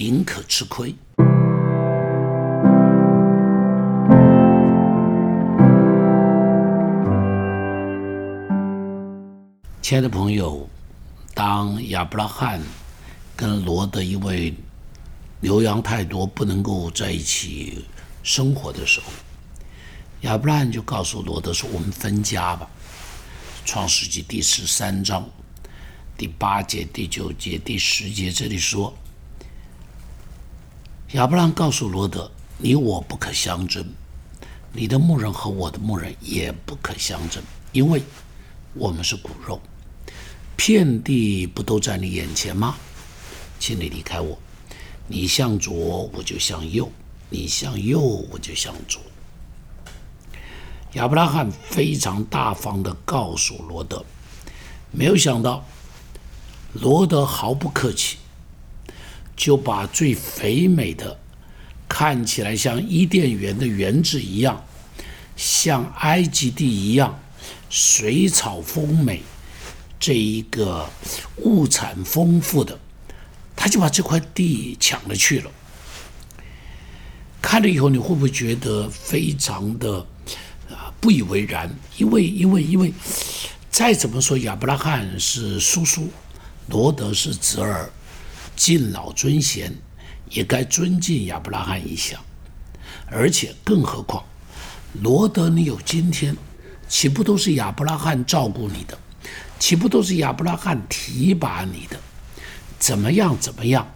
宁可吃亏。亲爱的朋友，当亚伯拉罕跟罗德因为牛羊太多不能够在一起生活的时候，亚伯拉罕就告诉罗德说：“我们分家吧。”创世纪第十三章第八节、第九节、第十节这里说，亚伯拉告诉罗德：“你我不可相争，你的牧人和我的牧人也不可相争，因为我们是骨肉。”遍地不都在你眼前吗？请你离开我。你向左，我就向右；你向右，我就向左。亚伯拉罕非常大方的告诉罗德，没有想到罗德毫不客气，就把最肥美的、看起来像伊甸园的园子一样，像埃及地一样，水草丰美。这一个物产丰富的，他就把这块地抢了去了。看了以后，你会不会觉得非常的啊不以为然？因为因为因为再怎么说，亚伯拉罕是叔叔，罗德是侄儿，敬老尊贤，也该尊敬亚伯拉罕一下。而且更何况，罗德你有今天，岂不都是亚伯拉罕照顾你的？岂不都是亚伯拉罕提拔你的？怎么样？怎么样？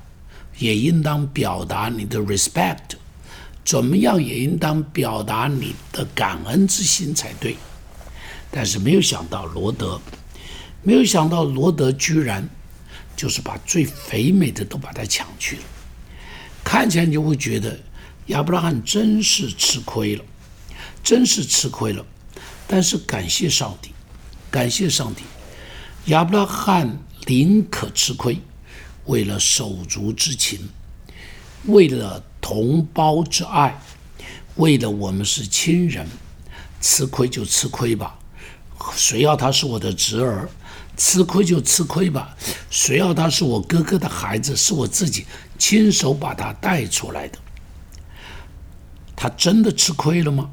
也应当表达你的 respect。怎么样？也应当表达你的感恩之心才对。但是没有想到罗德，没有想到罗德居然就是把最肥美的都把它抢去了。看起来你就会觉得亚伯拉罕真是吃亏了，真是吃亏了。但是感谢上帝，感谢上帝。亚伯拉罕宁可吃亏，为了手足之情，为了同胞之爱，为了我们是亲人，吃亏就吃亏吧。谁要他是我的侄儿，吃亏就吃亏吧。谁要他是我哥哥的孩子，是我自己亲手把他带出来的，他真的吃亏了吗？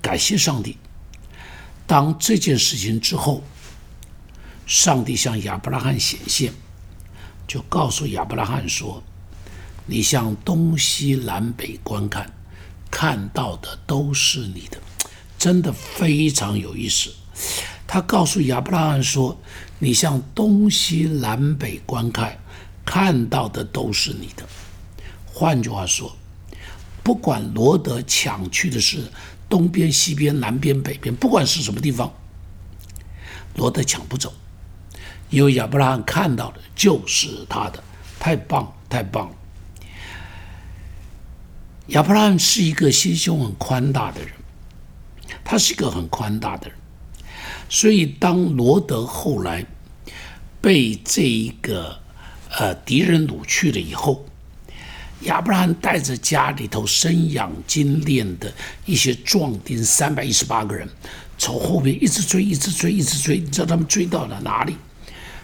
感谢上帝。当这件事情之后，上帝向亚伯拉罕显现，就告诉亚伯拉罕说：“你向东西南北观看，看到的都是你的。”真的非常有意思。他告诉亚伯拉罕说：“你向东西南北观看，看到的都是你的。”换句话说，不管罗德抢去的是。东边、西边、南边、北边，不管是什么地方，罗德抢不走，因为亚伯拉罕看到的就是他的，太棒，太棒了。亚伯拉罕是一个心胸很宽大的人，他是一个很宽大的人，所以当罗德后来被这一个呃敌人掳去了以后。亚伯拉罕带着家里头生养精炼的一些壮丁三百一十八个人，从后面一直追，一直追，一直追。你知道他们追到了哪里？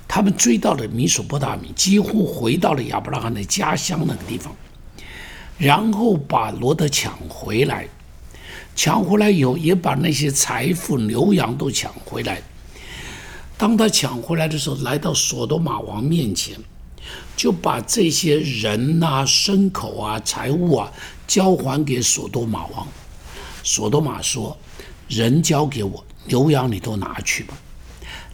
他们追到了米索波大米，几乎回到了亚伯拉罕的家乡那个地方，然后把罗德抢回来。抢回来以后，也把那些财富、牛羊都抢回来。当他抢回来的时候，来到索多玛王面前。就把这些人呐、牲口啊、财物啊交还给索多玛王。索多玛说：“人交给我，牛羊你都拿去吧。”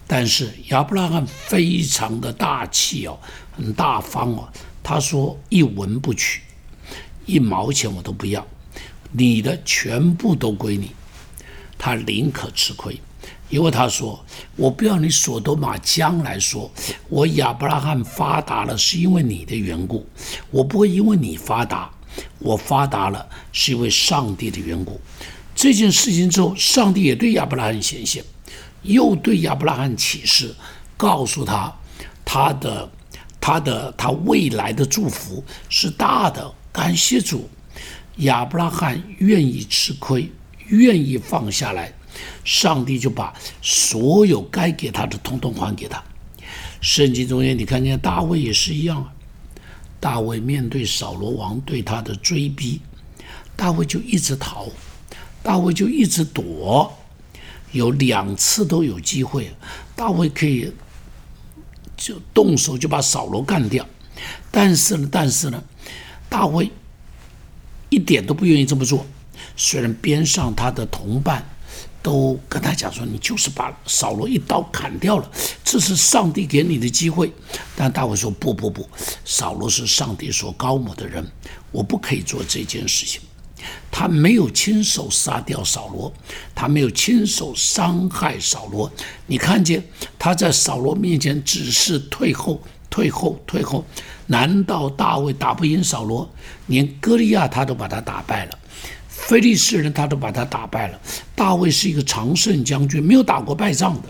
但是亚伯拉罕非常的大气哦，很大方哦。他说：“一文不取，一毛钱我都不要，你的全部都归你。”他宁可吃亏。因为他说：“我不要你索多玛将来说我亚伯拉罕发达了是因为你的缘故，我不会因为你发达，我发达了是因为上帝的缘故。”这件事情之后，上帝也对亚伯拉罕显现，又对亚伯拉罕启示，告诉他他的他的他未来的祝福是大的。感谢主，亚伯拉罕愿意吃亏，愿意放下来。上帝就把所有该给他的，统统还给他。圣经中间，你看见大卫也是一样啊。大卫面对扫罗王对他的追逼，大卫就一直逃，大卫就一直躲，有两次都有机会，大卫可以就动手就把扫罗干掉，但是呢，但是呢，大卫一点都不愿意这么做。虽然边上他的同伴都跟他讲说：“你就是把扫罗一刀砍掉了，这是上帝给你的机会。”但大卫说：“不不不，扫罗是上帝所高抹的人，我不可以做这件事情。他没有亲手杀掉扫罗，他没有亲手伤害扫罗。你看见他在扫罗面前只是退后、退后、退后。难道大卫打不赢扫罗？连歌利亚他都把他打败了。”非利士人他都把他打败了。大卫是一个常胜将军，没有打过败仗的。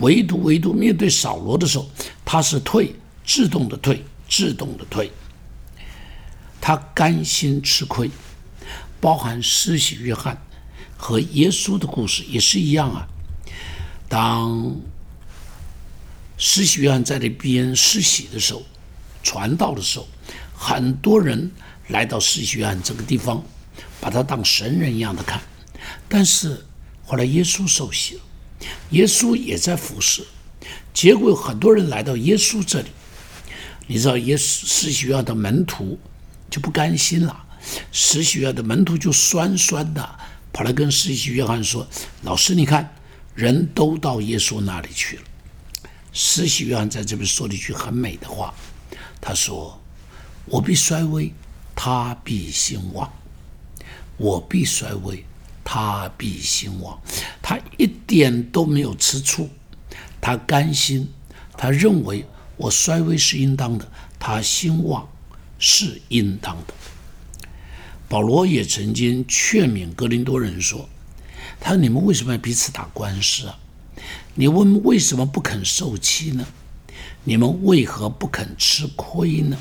唯独唯独面对扫罗的时候，他是退，自动的退，自动的退。他甘心吃亏，包含施洗约翰和耶稣的故事也是一样啊。当施洗约翰在那边施洗的时候，传道的时候，很多人来到施洗约翰这个地方。把他当神人一样的看，但是后来耶稣受洗了，耶稣也在服侍，结果有很多人来到耶稣这里，你知道耶稣使洗约翰的门徒就不甘心了，使洗约翰的门徒就酸酸的跑来跟使洗约翰说：“老师，你看人都到耶稣那里去了。”使洗约翰在这边说了一句很美的话，他说：“我必衰微，他必兴旺。”我必衰微，他必兴旺。他一点都没有吃醋，他甘心，他认为我衰微是应当的，他兴旺是应当的。保罗也曾经劝勉格林多人说：“他说你们为什么要彼此打官司啊？你问为什么不肯受欺呢？你们为何不肯吃亏呢？”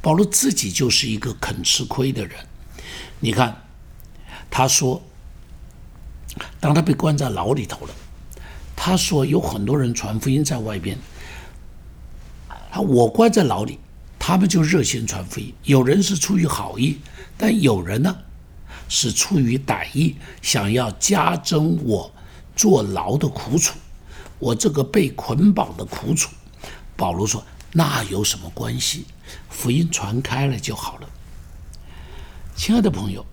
保罗自己就是一个肯吃亏的人。你看，他说，当他被关在牢里头了，他说有很多人传福音在外边，啊，我关在牢里，他们就热心传福音。有人是出于好意，但有人呢是出于歹意，想要加增我坐牢的苦楚，我这个被捆绑的苦楚。保罗说：“那有什么关系？福音传开了就好了。”亲爱的朋友，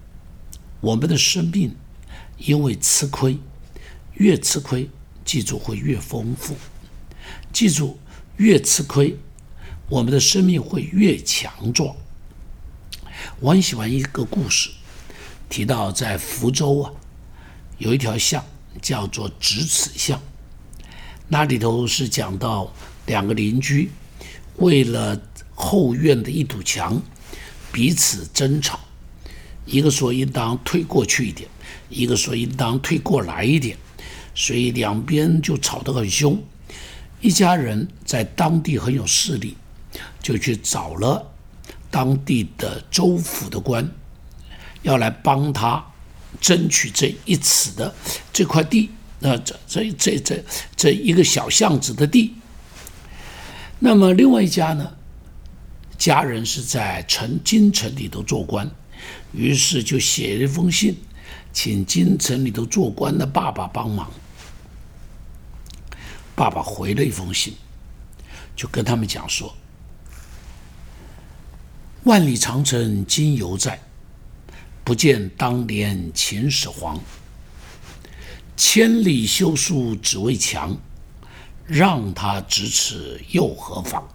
我们的生命因为吃亏，越吃亏，记住会越丰富。记住，越吃亏，我们的生命会越强壮。我很喜欢一个故事，提到在福州啊，有一条巷叫做咫尺巷，那里头是讲到两个邻居为了后院的一堵墙彼此争吵。一个说应当退过去一点，一个说应当退过来一点，所以两边就吵得很凶。一家人在当地很有势力，就去找了当地的州府的官，要来帮他争取这一尺的这块地，那这这这这这一个小巷子的地。那么另外一家呢，家人是在城京城里头做官。于是就写了一封信，请京城里头做官的爸爸帮忙。爸爸回了一封信，就跟他们讲说：“万里长城今犹在，不见当年秦始皇。千里修树只为墙，让他咫尺又何妨？”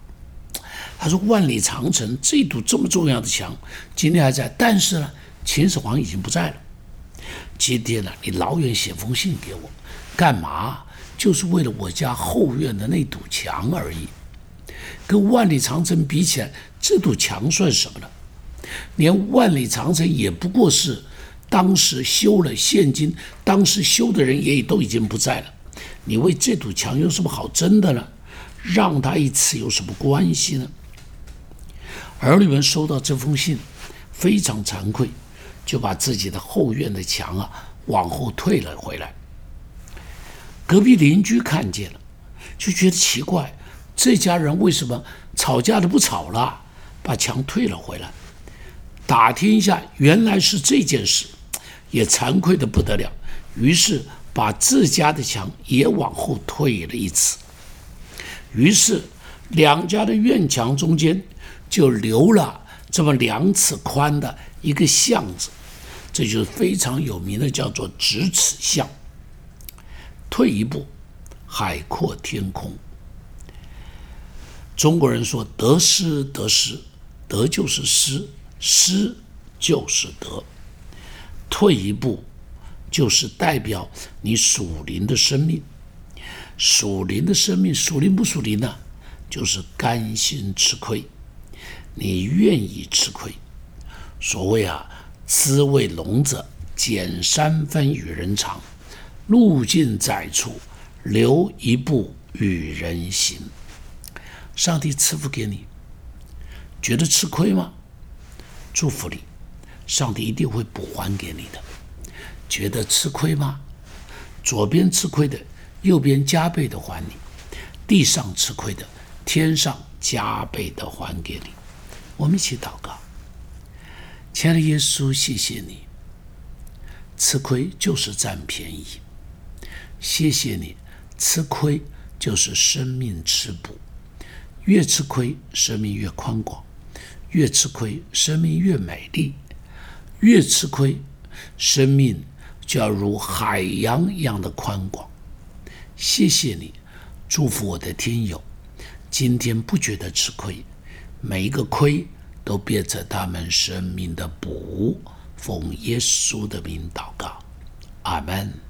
他说：“万里长城这堵这么重要的墙，今天还在，但是呢，秦始皇已经不在了。今天呢，你老远写封信给我，干嘛？就是为了我家后院的那堵墙而已。跟万里长城比起来，这堵墙算什么呢？连万里长城也不过是当时修了，现今当时修的人也都已经不在了。你为这堵墙有什么好争的呢？让他一次有什么关系呢？”儿女们收到这封信，非常惭愧，就把自己的后院的墙啊往后退了回来。隔壁邻居看见了，就觉得奇怪，这家人为什么吵架都不吵了，把墙退了回来。打听一下，原来是这件事，也惭愧的不得了。于是把自家的墙也往后退了一尺。于是两家的院墙中间就留了这么两尺宽的一个巷子，这就是非常有名的，叫做咫尺巷。退一步，海阔天空。中国人说：“得失，得失，得就是失。”失就是得，退一步就是代表你属灵的生命。属灵的生命，属灵不属灵呢？就是甘心吃亏，你愿意吃亏。所谓啊，滋味浓者减三分与人长，路径窄处留一步与人行。上帝赐福给你，觉得吃亏吗？祝福你，上帝一定会补还给你的。觉得吃亏吗？左边吃亏的，右边加倍的还你；地上吃亏的，天上加倍的还给你。我们一起祷告，亲爱的耶稣，谢谢你。吃亏就是占便宜，谢谢你。吃亏就是生命吃补，越吃亏，生命越宽广。越吃亏，生命越美丽；越吃亏，生命就要如海洋一样的宽广。谢谢你，祝福我的听友，今天不觉得吃亏，每一个亏都变成他们生命的补。奉耶稣的名祷告，阿门。